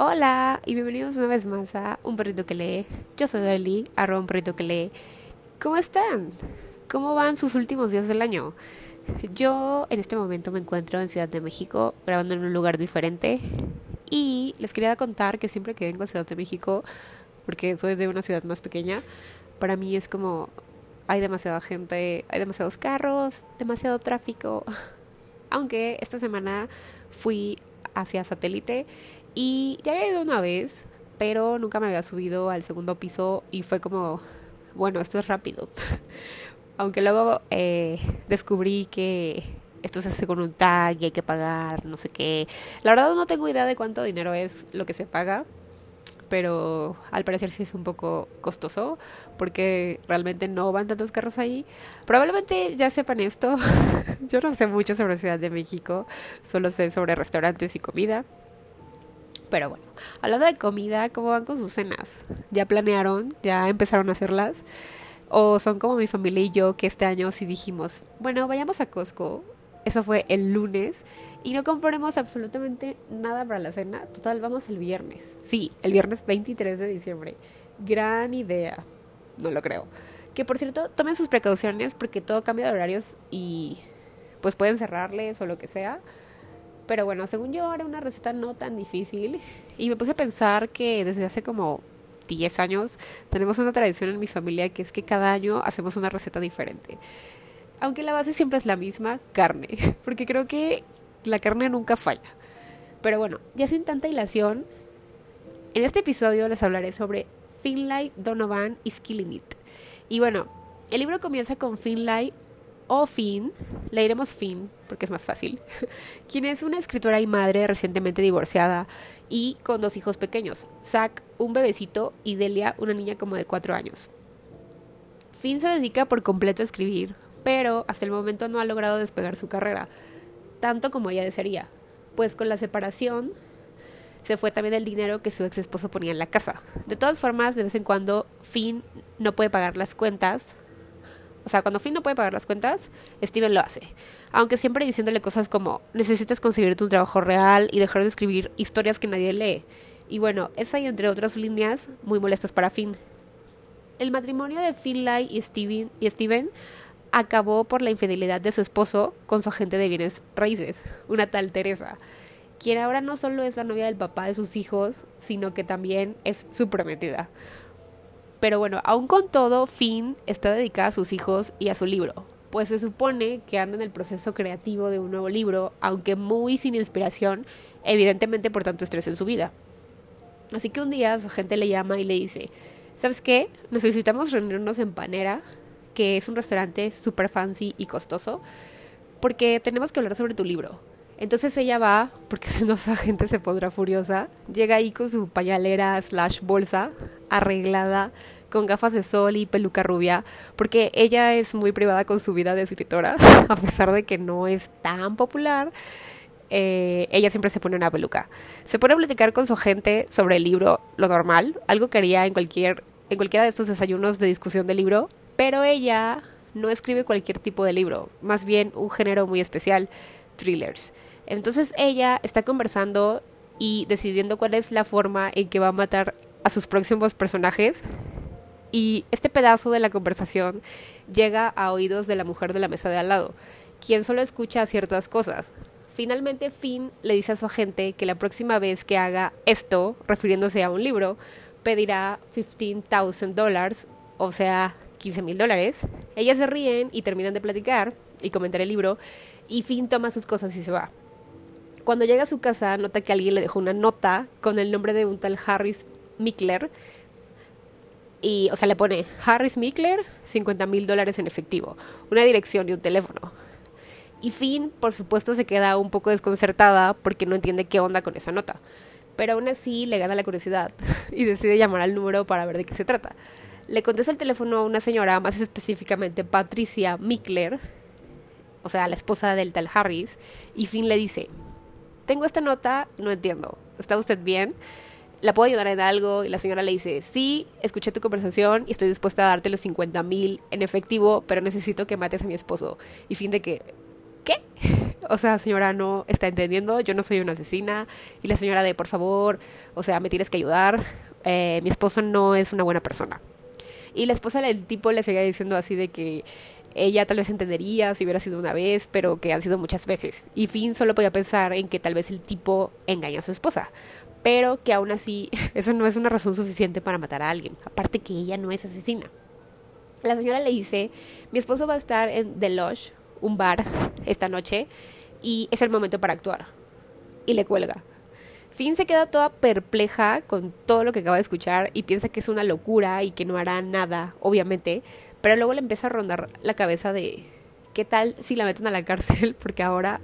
Hola y bienvenidos una vez más a Un Perrito que lee. Yo soy Eli, arroba un perrito que lee. ¿Cómo están? ¿Cómo van sus últimos días del año? Yo en este momento me encuentro en Ciudad de México, grabando en un lugar diferente. Y les quería contar que siempre que vengo a Ciudad de México, porque soy de una ciudad más pequeña, para mí es como hay demasiada gente, hay demasiados carros, demasiado tráfico. Aunque esta semana fui hacia satélite y ya había ido una vez, pero nunca me había subido al segundo piso y fue como, bueno, esto es rápido. Aunque luego eh, descubrí que esto se hace con un tag y hay que pagar, no sé qué. La verdad no tengo idea de cuánto dinero es lo que se paga, pero al parecer sí es un poco costoso porque realmente no van tantos carros ahí. Probablemente ya sepan esto. Yo no sé mucho sobre Ciudad de México, solo sé sobre restaurantes y comida. Pero bueno, hablando de comida, ¿cómo van con sus cenas? ¿Ya planearon? ¿Ya empezaron a hacerlas? ¿O son como mi familia y yo que este año sí dijimos, bueno, vayamos a Costco? Eso fue el lunes y no compremos absolutamente nada para la cena. Total, vamos el viernes. Sí, el viernes 23 de diciembre. Gran idea. No lo creo. Que por cierto, tomen sus precauciones porque todo cambia de horarios y pues pueden cerrarles o lo que sea. Pero bueno, según yo era una receta no tan difícil y me puse a pensar que desde hace como 10 años tenemos una tradición en mi familia que es que cada año hacemos una receta diferente. Aunque la base siempre es la misma, carne, porque creo que la carne nunca falla. Pero bueno, ya sin tanta hilación, en este episodio les hablaré sobre Finlay, Donovan y Skillinit. Y bueno, el libro comienza con Finlay o Finn, le diremos Finn porque es más fácil, quien es una escritora y madre recientemente divorciada y con dos hijos pequeños, Zach, un bebecito, y Delia, una niña como de cuatro años. Finn se dedica por completo a escribir, pero hasta el momento no ha logrado despegar su carrera, tanto como ella desearía, pues con la separación se fue también el dinero que su ex esposo ponía en la casa. De todas formas, de vez en cuando Finn no puede pagar las cuentas, o sea, cuando Finn no puede pagar las cuentas, Steven lo hace. Aunque siempre diciéndole cosas como, necesitas conseguir tu trabajo real y dejar de escribir historias que nadie lee. Y bueno, esa y entre otras líneas muy molestas para Finn. El matrimonio de Finlay y Steven, y Steven acabó por la infidelidad de su esposo con su agente de bienes raíces, una tal Teresa, quien ahora no solo es la novia del papá de sus hijos, sino que también es su prometida. Pero bueno, aún con todo, Finn está dedicada a sus hijos y a su libro, pues se supone que anda en el proceso creativo de un nuevo libro, aunque muy sin inspiración, evidentemente por tanto estrés en su vida. Así que un día su gente le llama y le dice, ¿sabes qué? Necesitamos reunirnos en Panera, que es un restaurante súper fancy y costoso, porque tenemos que hablar sobre tu libro. Entonces ella va, porque si no esa gente se pondrá furiosa, llega ahí con su pañalera slash bolsa arreglada, con gafas de sol y peluca rubia, porque ella es muy privada con su vida de escritora, a pesar de que no es tan popular. Eh, ella siempre se pone una peluca. Se pone a platicar con su gente sobre el libro, lo normal, algo que haría en cualquier en cualquiera de estos desayunos de discusión del libro, pero ella no escribe cualquier tipo de libro, más bien un género muy especial, thrillers. Entonces ella está conversando y decidiendo cuál es la forma en que va a matar a sus próximos personajes. Y este pedazo de la conversación llega a oídos de la mujer de la mesa de al lado, quien solo escucha ciertas cosas. Finalmente Finn le dice a su agente que la próxima vez que haga esto, refiriéndose a un libro, pedirá 15,000 dólares, o sea, 15 mil dólares. Ellas se ríen y terminan de platicar y comentar el libro, y Finn toma sus cosas y se va. Cuando llega a su casa, nota que alguien le dejó una nota con el nombre de un tal Harris Mickler. Y, o sea, le pone Harris Mickler, 50 mil dólares en efectivo, una dirección y un teléfono. Y Finn, por supuesto, se queda un poco desconcertada porque no entiende qué onda con esa nota. Pero aún así le gana la curiosidad y decide llamar al número para ver de qué se trata. Le contesta el teléfono a una señora, más específicamente Patricia Mickler, o sea, la esposa del tal Harris, y Finn le dice, tengo esta nota, no entiendo, ¿está usted bien? ¿La puedo ayudar en algo? Y la señora le dice, sí, escuché tu conversación y estoy dispuesta a darte los 50 mil en efectivo, pero necesito que mates a mi esposo. Y fin de que, ¿qué? O sea, señora no está entendiendo, yo no soy una asesina. Y la señora de, por favor, o sea, me tienes que ayudar. Eh, mi esposo no es una buena persona. Y la esposa del tipo le seguía diciendo así de que ella tal vez entendería si hubiera sido una vez, pero que han sido muchas veces. Y Finn solo podía pensar en que tal vez el tipo engañó a su esposa. Pero que aún así eso no es una razón suficiente para matar a alguien. Aparte que ella no es asesina. La señora le dice, mi esposo va a estar en The Lodge, un bar, esta noche, y es el momento para actuar. Y le cuelga. Finn se queda toda perpleja con todo lo que acaba de escuchar y piensa que es una locura y que no hará nada, obviamente, pero luego le empieza a rondar la cabeza de qué tal si la meten a la cárcel porque ahora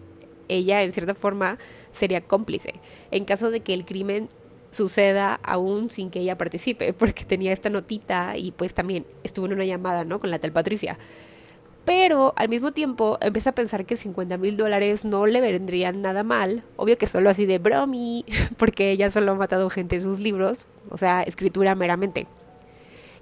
ella en cierta forma sería cómplice en caso de que el crimen suceda aún sin que ella participe, porque tenía esta notita y pues también estuvo en una llamada, ¿no? Con la tal Patricia. Pero al mismo tiempo empieza a pensar que 50 mil dólares no le vendrían nada mal. Obvio que solo así de bromi, porque ella solo ha matado gente en sus libros, o sea, escritura meramente.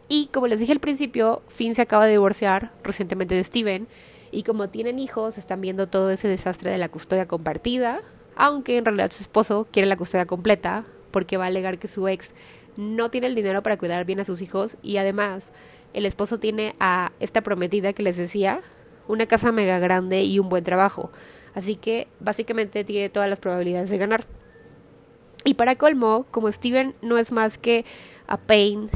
Y como les dije al principio, Finn se acaba de divorciar recientemente de Steven. Y como tienen hijos, están viendo todo ese desastre de la custodia compartida. Aunque en realidad su esposo quiere la custodia completa, porque va a alegar que su ex no tiene el dinero para cuidar bien a sus hijos y además el esposo tiene a esta prometida que les decía una casa mega grande y un buen trabajo. Así que básicamente tiene todas las probabilidades de ganar. Y para colmo, como Steven no es más que a pain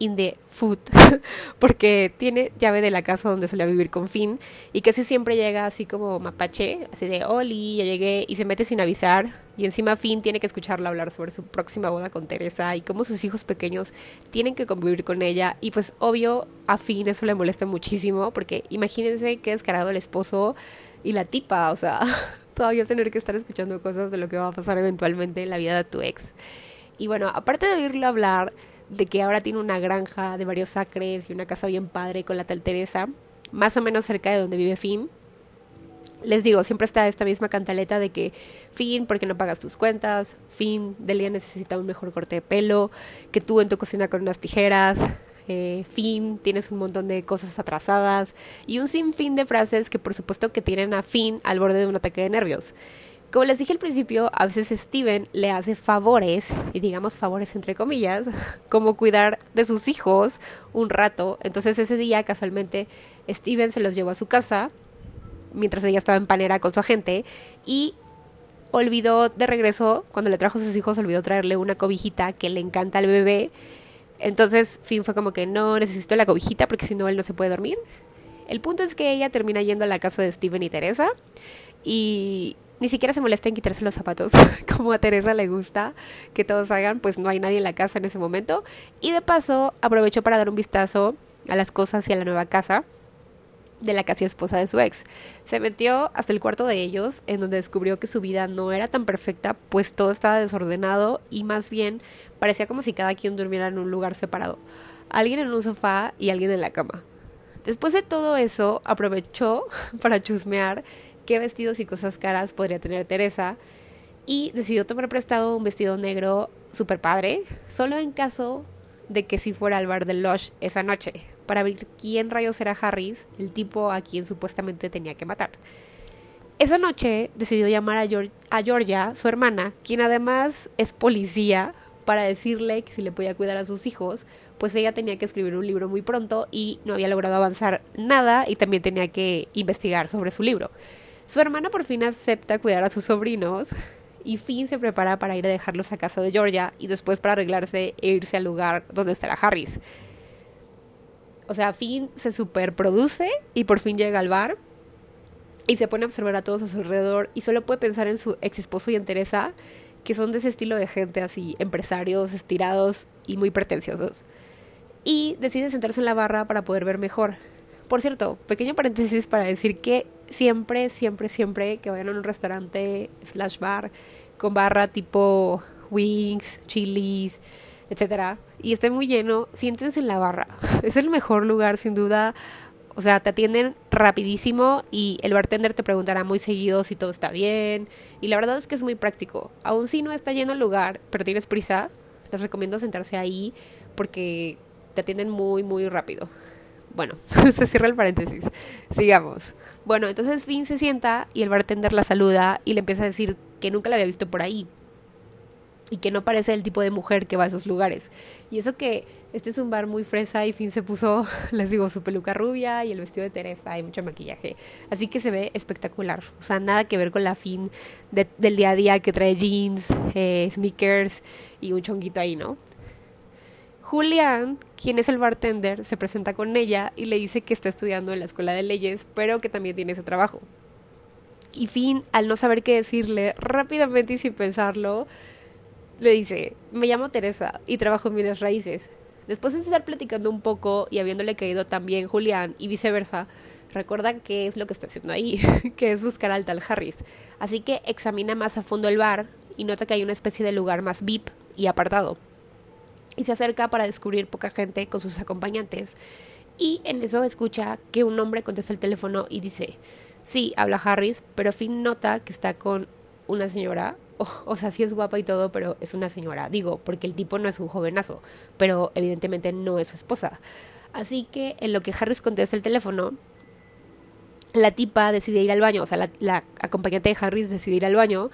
in the food, porque tiene llave de la casa donde solía vivir con Finn y casi siempre llega así como mapache, así de Oli, ya llegué y se mete sin avisar y encima Finn tiene que escucharla hablar sobre su próxima boda con Teresa y cómo sus hijos pequeños tienen que convivir con ella y pues obvio a Finn eso le molesta muchísimo porque imagínense qué descarado el esposo y la tipa, o sea, todavía tener que estar escuchando cosas de lo que va a pasar eventualmente en la vida de tu ex. Y bueno, aparte de oírlo hablar, de que ahora tiene una granja de varios acres y una casa bien padre con la tal Teresa, más o menos cerca de donde vive Finn. Les digo, siempre está esta misma cantaleta de que Finn, ¿por qué no pagas tus cuentas? Finn, Delia necesita un mejor corte de pelo, que tú en tu cocina con unas tijeras, eh, Finn, tienes un montón de cosas atrasadas y un sinfín de frases que por supuesto que tienen a Finn al borde de un ataque de nervios. Como les dije al principio, a veces Steven le hace favores, y digamos favores entre comillas, como cuidar de sus hijos un rato. Entonces ese día casualmente Steven se los llevó a su casa mientras ella estaba en panera con su agente y olvidó de regreso, cuando le trajo a sus hijos, olvidó traerle una cobijita que le encanta al bebé. Entonces Finn fue como que no necesito la cobijita porque si no él no se puede dormir. El punto es que ella termina yendo a la casa de Steven y Teresa y ni siquiera se molesta en quitarse los zapatos, como a Teresa le gusta que todos hagan, pues no hay nadie en la casa en ese momento. Y de paso aprovechó para dar un vistazo a las cosas y a la nueva casa de la casi esposa de su ex. Se metió hasta el cuarto de ellos, en donde descubrió que su vida no era tan perfecta, pues todo estaba desordenado y más bien parecía como si cada quien durmiera en un lugar separado. Alguien en un sofá y alguien en la cama. Después de todo eso, aprovechó para chusmear qué vestidos y cosas caras podría tener Teresa y decidió tomar prestado un vestido negro super padre, solo en caso de que si fuera al bar del Lush esa noche, para ver quién rayos era Harris, el tipo a quien supuestamente tenía que matar. Esa noche decidió llamar a, a Georgia, su hermana, quien además es policía, para decirle que si le podía cuidar a sus hijos, pues ella tenía que escribir un libro muy pronto y no había logrado avanzar nada y también tenía que investigar sobre su libro. Su hermana por fin acepta cuidar a sus sobrinos y Finn se prepara para ir a dejarlos a casa de Georgia y después para arreglarse e irse al lugar donde estará Harris. O sea, Finn se superproduce y por fin llega al bar y se pone a observar a todos a su alrededor y solo puede pensar en su ex esposo y en Teresa, que son de ese estilo de gente así, empresarios, estirados y muy pretenciosos. Y decide sentarse en la barra para poder ver mejor. Por cierto, pequeño paréntesis para decir que siempre, siempre, siempre que vayan a un restaurante slash bar con barra tipo wings, chilis, etcétera, y esté muy lleno, siéntense en la barra. Es el mejor lugar, sin duda. O sea, te atienden rapidísimo y el bartender te preguntará muy seguido si todo está bien. Y la verdad es que es muy práctico. Aún si no está lleno el lugar, pero tienes prisa, les recomiendo sentarse ahí porque te atienden muy, muy rápido. Bueno, se cierra el paréntesis. Sigamos. Bueno, entonces Finn se sienta y el bartender la saluda y le empieza a decir que nunca la había visto por ahí. Y que no parece el tipo de mujer que va a esos lugares. Y eso que este es un bar muy fresa y Finn se puso, les digo, su peluca rubia y el vestido de Teresa y mucho maquillaje. Así que se ve espectacular. O sea, nada que ver con la Finn del día a día que trae jeans, eh, sneakers y un chonguito ahí, ¿no? Julián, quien es el bartender, se presenta con ella y le dice que está estudiando en la escuela de leyes, pero que también tiene ese trabajo. Y Finn, al no saber qué decirle, rápidamente y sin pensarlo, le dice, me llamo Teresa y trabajo en bienes raíces. Después de estar platicando un poco y habiéndole caído también Julián y viceversa, recuerda qué es lo que está haciendo ahí, que es buscar al tal Harris. Así que examina más a fondo el bar y nota que hay una especie de lugar más VIP y apartado y se acerca para descubrir poca gente con sus acompañantes. Y en eso escucha que un hombre contesta el teléfono y dice, sí, habla Harris, pero Finn nota que está con una señora, o, sea, sí es guapa y todo, pero es una señora, digo, porque el tipo no es un jovenazo, pero evidentemente no es su esposa. Así que en lo que Harris contesta el teléfono, la tipa decide ir al baño, o sea, la, la acompañante de Harris decide ir al baño,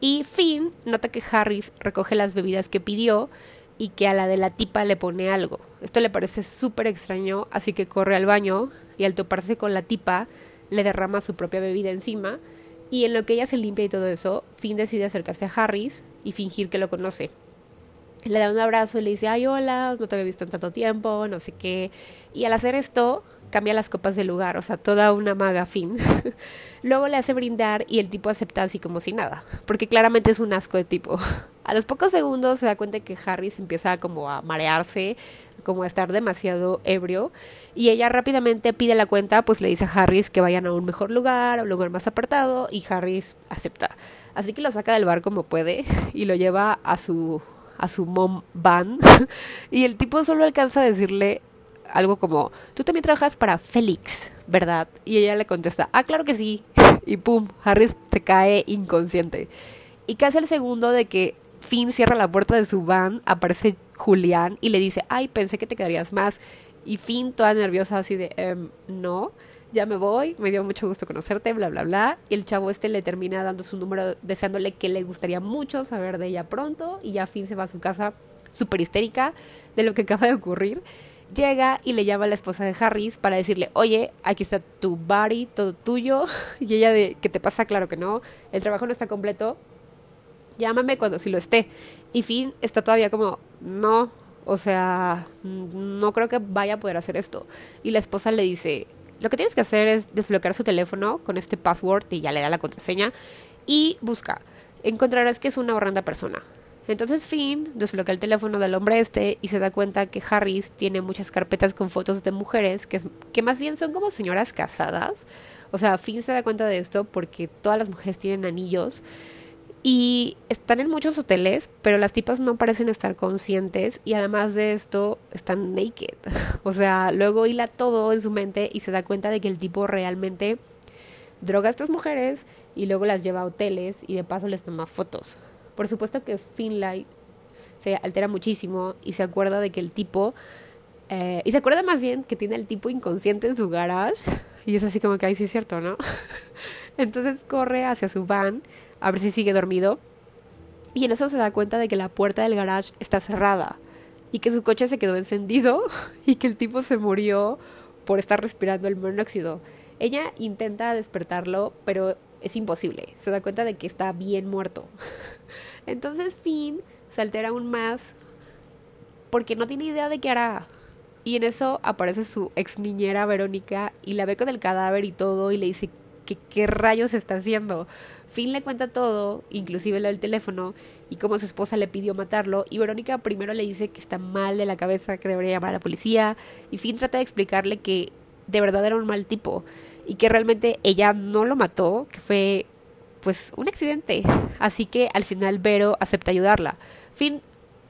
y Finn nota que Harris recoge las bebidas que pidió, y que a la de la tipa le pone algo. Esto le parece súper extraño, así que corre al baño y al toparse con la tipa le derrama su propia bebida encima y en lo que ella se limpia y todo eso, Finn decide acercarse a Harris y fingir que lo conoce. Le da un abrazo y le dice, ay, hola, no te había visto en tanto tiempo, no sé qué. Y al hacer esto, cambia las copas del lugar, o sea, toda una maga fin. Luego le hace brindar y el tipo acepta así como si nada, porque claramente es un asco de tipo. A los pocos segundos se da cuenta que Harris empieza como a marearse, como a estar demasiado ebrio, y ella rápidamente pide la cuenta, pues le dice a Harris que vayan a un mejor lugar, a un lugar más apartado, y Harris acepta. Así que lo saca del bar como puede y lo lleva a su a su mom van y el tipo solo alcanza a decirle algo como, tú también trabajas para Félix, ¿verdad? Y ella le contesta, ah, claro que sí. Y pum, Harris se cae inconsciente. Y casi al segundo de que Finn cierra la puerta de su van, aparece Julián y le dice, ay, pensé que te quedarías más. Y Finn, toda nerviosa, así de, ehm, no, ya me voy, me dio mucho gusto conocerte, bla, bla, bla. Y el chavo este le termina dando su número, deseándole que le gustaría mucho saber de ella pronto. Y ya Finn se va a su casa súper histérica de lo que acaba de ocurrir llega y le llama a la esposa de Harris para decirle, oye, aquí está tu body, todo tuyo. Y ella de, ¿qué te pasa? Claro que no, el trabajo no está completo. Llámame cuando sí lo esté. Y Finn está todavía como, no, o sea, no creo que vaya a poder hacer esto. Y la esposa le dice, lo que tienes que hacer es desbloquear su teléfono con este password y ya le da la contraseña y busca. Encontrarás que es una horrenda persona. Entonces Finn desbloquea el teléfono del hombre este y se da cuenta que Harris tiene muchas carpetas con fotos de mujeres que, que más bien son como señoras casadas. O sea, Finn se da cuenta de esto porque todas las mujeres tienen anillos y están en muchos hoteles, pero las tipas no parecen estar conscientes y además de esto están naked. O sea, luego hila todo en su mente y se da cuenta de que el tipo realmente droga a estas mujeres y luego las lleva a hoteles y de paso les toma fotos. Por supuesto que Finlay se altera muchísimo y se acuerda de que el tipo... Eh, y se acuerda más bien que tiene el tipo inconsciente en su garage. Y es así como que ahí sí es cierto, ¿no? Entonces corre hacia su van a ver si sigue dormido. Y en eso se da cuenta de que la puerta del garage está cerrada. Y que su coche se quedó encendido. Y que el tipo se murió por estar respirando el monóxido. Ella intenta despertarlo, pero es imposible. Se da cuenta de que está bien muerto. Entonces Finn se altera aún más porque no tiene idea de qué hará. Y en eso aparece su ex niñera Verónica y la ve con el cadáver y todo y le dice que qué rayos está haciendo. Finn le cuenta todo, inclusive lo del teléfono y cómo su esposa le pidió matarlo y Verónica primero le dice que está mal de la cabeza, que debería llamar a la policía y Finn trata de explicarle que de verdad era un mal tipo y que realmente ella no lo mató, que fue pues un accidente. Así que al final Vero acepta ayudarla. Fin,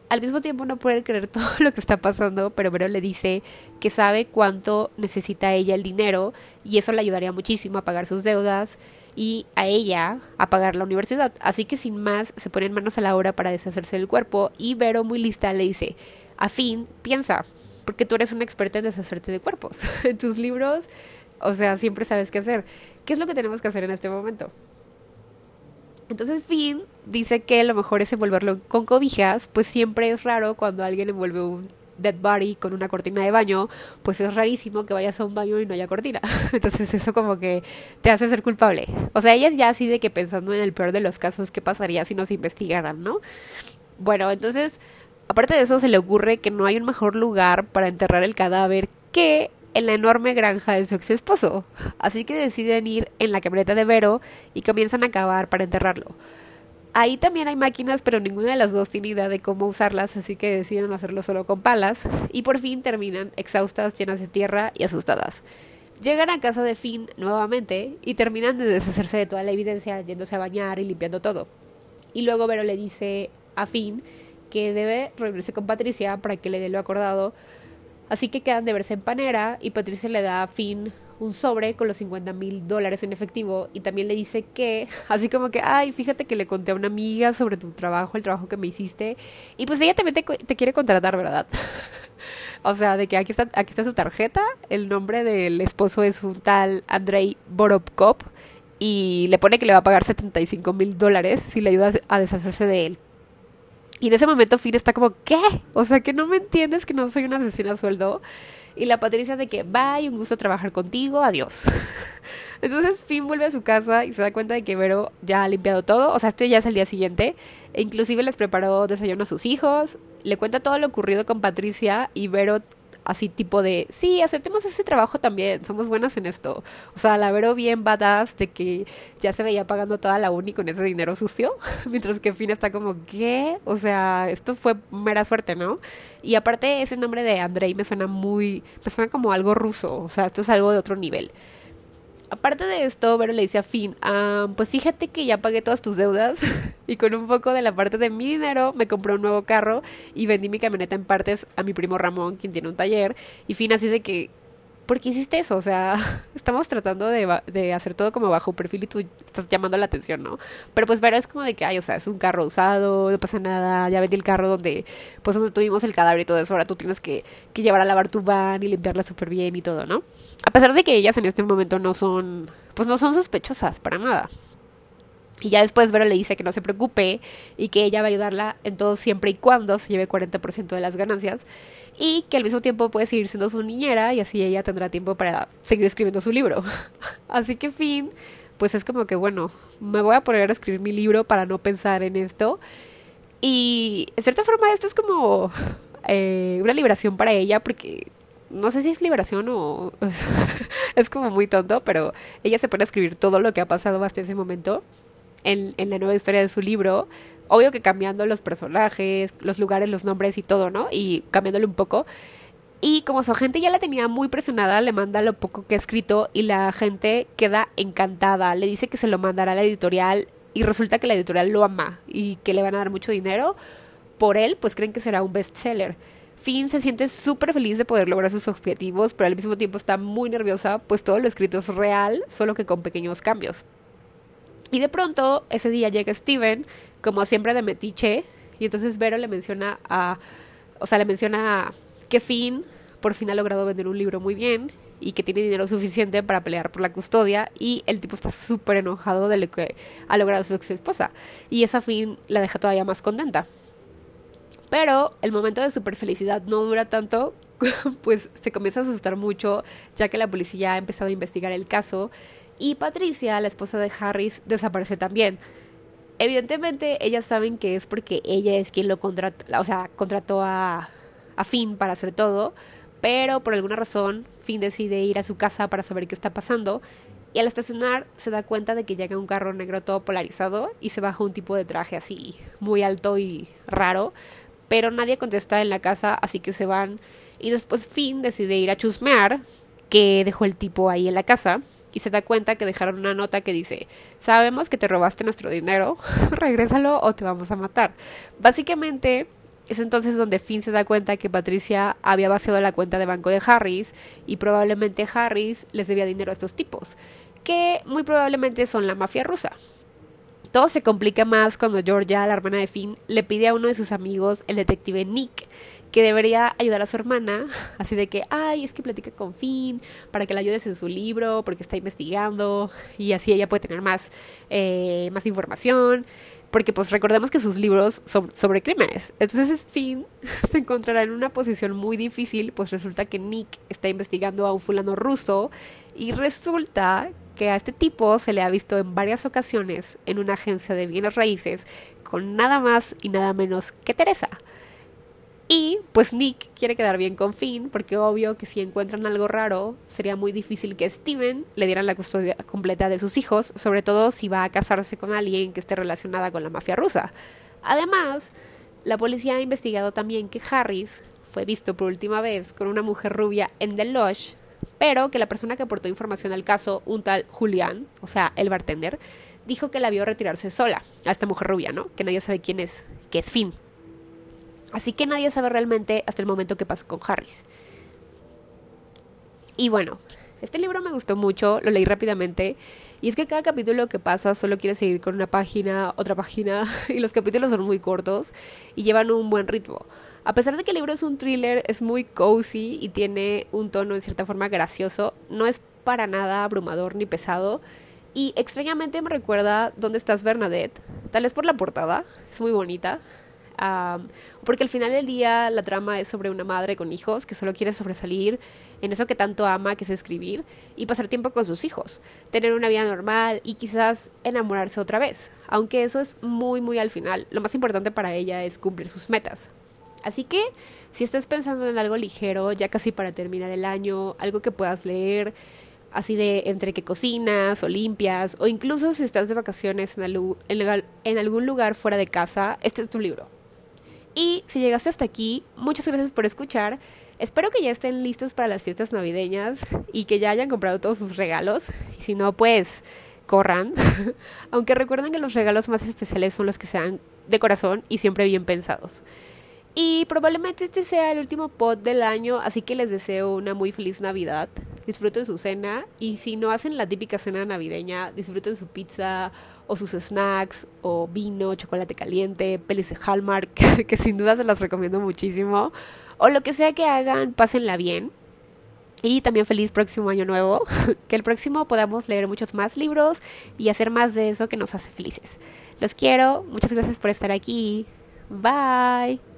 al mismo tiempo no puede creer todo lo que está pasando, pero Vero le dice que sabe cuánto necesita ella el dinero y eso le ayudaría muchísimo a pagar sus deudas y a ella a pagar la universidad. Así que sin más se ponen manos a la obra para deshacerse del cuerpo y Vero muy lista le dice, a fin, piensa, porque tú eres una experta en deshacerte de cuerpos. en tus libros, o sea, siempre sabes qué hacer. ¿Qué es lo que tenemos que hacer en este momento? Entonces Finn dice que lo mejor es envolverlo con cobijas, pues siempre es raro cuando alguien envuelve un dead body con una cortina de baño, pues es rarísimo que vayas a un baño y no haya cortina. Entonces eso como que te hace ser culpable. O sea, ella es ya así de que pensando en el peor de los casos, ¿qué pasaría si nos investigaran, no? Bueno, entonces, aparte de eso, se le ocurre que no hay un mejor lugar para enterrar el cadáver que en la enorme granja de su ex esposo. Así que deciden ir en la camioneta de Vero y comienzan a cavar para enterrarlo. Ahí también hay máquinas, pero ninguna de las dos tiene idea de cómo usarlas, así que deciden hacerlo solo con palas y por fin terminan exhaustas, llenas de tierra y asustadas. Llegan a casa de Finn nuevamente y terminan de deshacerse de toda la evidencia, yéndose a bañar y limpiando todo. Y luego Vero le dice a Finn que debe reunirse con Patricia para que le dé lo acordado. Así que quedan de verse en Panera y Patricia le da a Finn un sobre con los 50 mil dólares en efectivo y también le dice que, así como que, ay, fíjate que le conté a una amiga sobre tu trabajo, el trabajo que me hiciste, y pues ella también te, te quiere contratar, ¿verdad? o sea, de que aquí está, aquí está su tarjeta, el nombre del esposo es un tal Andrei Borovkov y le pone que le va a pagar 75 mil dólares si le ayuda a deshacerse de él. Y en ese momento Finn está como, ¿qué? O sea, que no me entiendes que no soy una asesina sueldo. Y la Patricia de que, bye, un gusto trabajar contigo, adiós. Entonces Finn vuelve a su casa y se da cuenta de que Vero ya ha limpiado todo. O sea, este ya es el día siguiente. E inclusive les preparó desayuno a sus hijos. Le cuenta todo lo ocurrido con Patricia y Vero así tipo de, sí, aceptemos ese trabajo también, somos buenas en esto. O sea, la vero bien badass de que ya se veía pagando toda la uni con ese dinero sucio, mientras que Finn está como, ¿qué? O sea, esto fue mera suerte, ¿no? Y aparte ese nombre de Andrei me suena muy, me suena como algo ruso, o sea, esto es algo de otro nivel. Aparte de esto, Vero le dice a Finn, ah, pues fíjate que ya pagué todas tus deudas y con un poco de la parte de mi dinero me compré un nuevo carro y vendí mi camioneta en partes a mi primo Ramón, quien tiene un taller. Y Finn así de que, ¿por qué hiciste eso? O sea, estamos tratando de, de, hacer todo como bajo perfil y tú estás llamando la atención, ¿no? Pero pues Vero es como de que, ay, o sea, es un carro usado, no pasa nada, ya vendí el carro donde, pues donde tuvimos el cadáver y todo eso, ahora tú tienes que, que llevar a lavar tu van y limpiarla súper bien y todo, ¿no? A pesar de que ellas en este momento no son, pues no son sospechosas para nada. Y ya después Vero le dice que no se preocupe y que ella va a ayudarla en todo siempre y cuando se lleve 40% de las ganancias y que al mismo tiempo puede seguir siendo su niñera y así ella tendrá tiempo para seguir escribiendo su libro. así que fin, pues es como que bueno, me voy a poner a escribir mi libro para no pensar en esto. Y en cierta forma esto es como eh, una liberación para ella porque no sé si es liberación o es como muy tonto, pero ella se pone a escribir todo lo que ha pasado hasta ese momento en, en la nueva historia de su libro. Obvio que cambiando los personajes, los lugares, los nombres y todo, ¿no? Y cambiándole un poco. Y como su agente ya la tenía muy presionada, le manda lo poco que ha escrito y la gente queda encantada. Le dice que se lo mandará a la editorial y resulta que la editorial lo ama y que le van a dar mucho dinero. Por él, pues creen que será un bestseller. Finn se siente súper feliz de poder lograr sus objetivos, pero al mismo tiempo está muy nerviosa, pues todo lo escrito es real, solo que con pequeños cambios. Y de pronto, ese día llega Steven, como siempre de metiche, y entonces Vero le menciona a, o sea, le menciona que Finn por fin ha logrado vender un libro muy bien y que tiene dinero suficiente para pelear por la custodia y el tipo está súper enojado de lo que ha logrado su ex esposa y eso a Finn la deja todavía más contenta. Pero el momento de super felicidad no dura tanto, pues se comienza a asustar mucho, ya que la policía ha empezado a investigar el caso y Patricia, la esposa de Harris, desaparece también. Evidentemente, ellas saben que es porque ella es quien lo contrató, o sea, contrató a, a Finn para hacer todo, pero por alguna razón Finn decide ir a su casa para saber qué está pasando y al estacionar se da cuenta de que llega un carro negro todo polarizado y se baja un tipo de traje así muy alto y raro pero nadie contesta en la casa, así que se van. Y después Finn decide ir a chusmear, que dejó el tipo ahí en la casa, y se da cuenta que dejaron una nota que dice, sabemos que te robaste nuestro dinero, regrésalo o te vamos a matar. Básicamente es entonces donde Finn se da cuenta que Patricia había vaciado la cuenta de banco de Harris y probablemente Harris les debía dinero a estos tipos, que muy probablemente son la mafia rusa. Todo se complica más cuando Georgia, la hermana de Finn, le pide a uno de sus amigos, el detective Nick, que debería ayudar a su hermana, así de que, ay, es que platica con Finn para que la ayudes en su libro, porque está investigando y así ella puede tener más, eh, más información, porque pues recordemos que sus libros son sobre crímenes. Entonces Finn se encontrará en una posición muy difícil, pues resulta que Nick está investigando a un fulano ruso y resulta que a este tipo se le ha visto en varias ocasiones en una agencia de bienes raíces con nada más y nada menos que Teresa. Y pues Nick quiere quedar bien con Finn, porque obvio que si encuentran algo raro, sería muy difícil que Steven le dieran la custodia completa de sus hijos, sobre todo si va a casarse con alguien que esté relacionada con la mafia rusa. Además, la policía ha investigado también que Harris fue visto por última vez con una mujer rubia en The Lodge, pero que la persona que aportó información al caso, un tal Julián, o sea, el bartender, dijo que la vio retirarse sola a esta mujer rubia, ¿no? Que nadie sabe quién es, que es Finn. Así que nadie sabe realmente hasta el momento que pasó con Harris. Y bueno, este libro me gustó mucho, lo leí rápidamente. Y es que cada capítulo que pasa solo quiere seguir con una página, otra página, y los capítulos son muy cortos y llevan un buen ritmo. A pesar de que el libro es un thriller, es muy cozy y tiene un tono en cierta forma gracioso, no es para nada abrumador ni pesado. Y extrañamente me recuerda ¿Dónde estás Bernadette? Tal vez por la portada, es muy bonita. Porque al final del día la trama es sobre una madre con hijos que solo quiere sobresalir en eso que tanto ama, que es escribir, y pasar tiempo con sus hijos, tener una vida normal y quizás enamorarse otra vez. Aunque eso es muy, muy al final, lo más importante para ella es cumplir sus metas. Así que si estás pensando en algo ligero, ya casi para terminar el año, algo que puedas leer, así de entre que cocinas o limpias, o incluso si estás de vacaciones en, algún lugar fuera de casa, este es tu libro. Y si llegaste hasta aquí, muchas gracias por escuchar. Espero que ya estén listos para las fiestas navideñas y que ya hayan comprado todos sus regalos. Y si no, pues corran. Aunque recuerden que los regalos más especiales son los que sean de corazón y siempre bien pensados. Y probablemente este sea el último pod del año, así que les deseo una muy feliz Navidad. Disfruten su cena y si no hacen la típica cena navideña, disfruten su pizza o sus snacks o vino, chocolate caliente, pelis de Hallmark, que sin duda se las recomiendo muchísimo. O lo que sea que hagan, pásenla bien. Y también feliz próximo año nuevo. Que el próximo podamos leer muchos más libros y hacer más de eso que nos hace felices. Los quiero. Muchas gracias por estar aquí. Bye.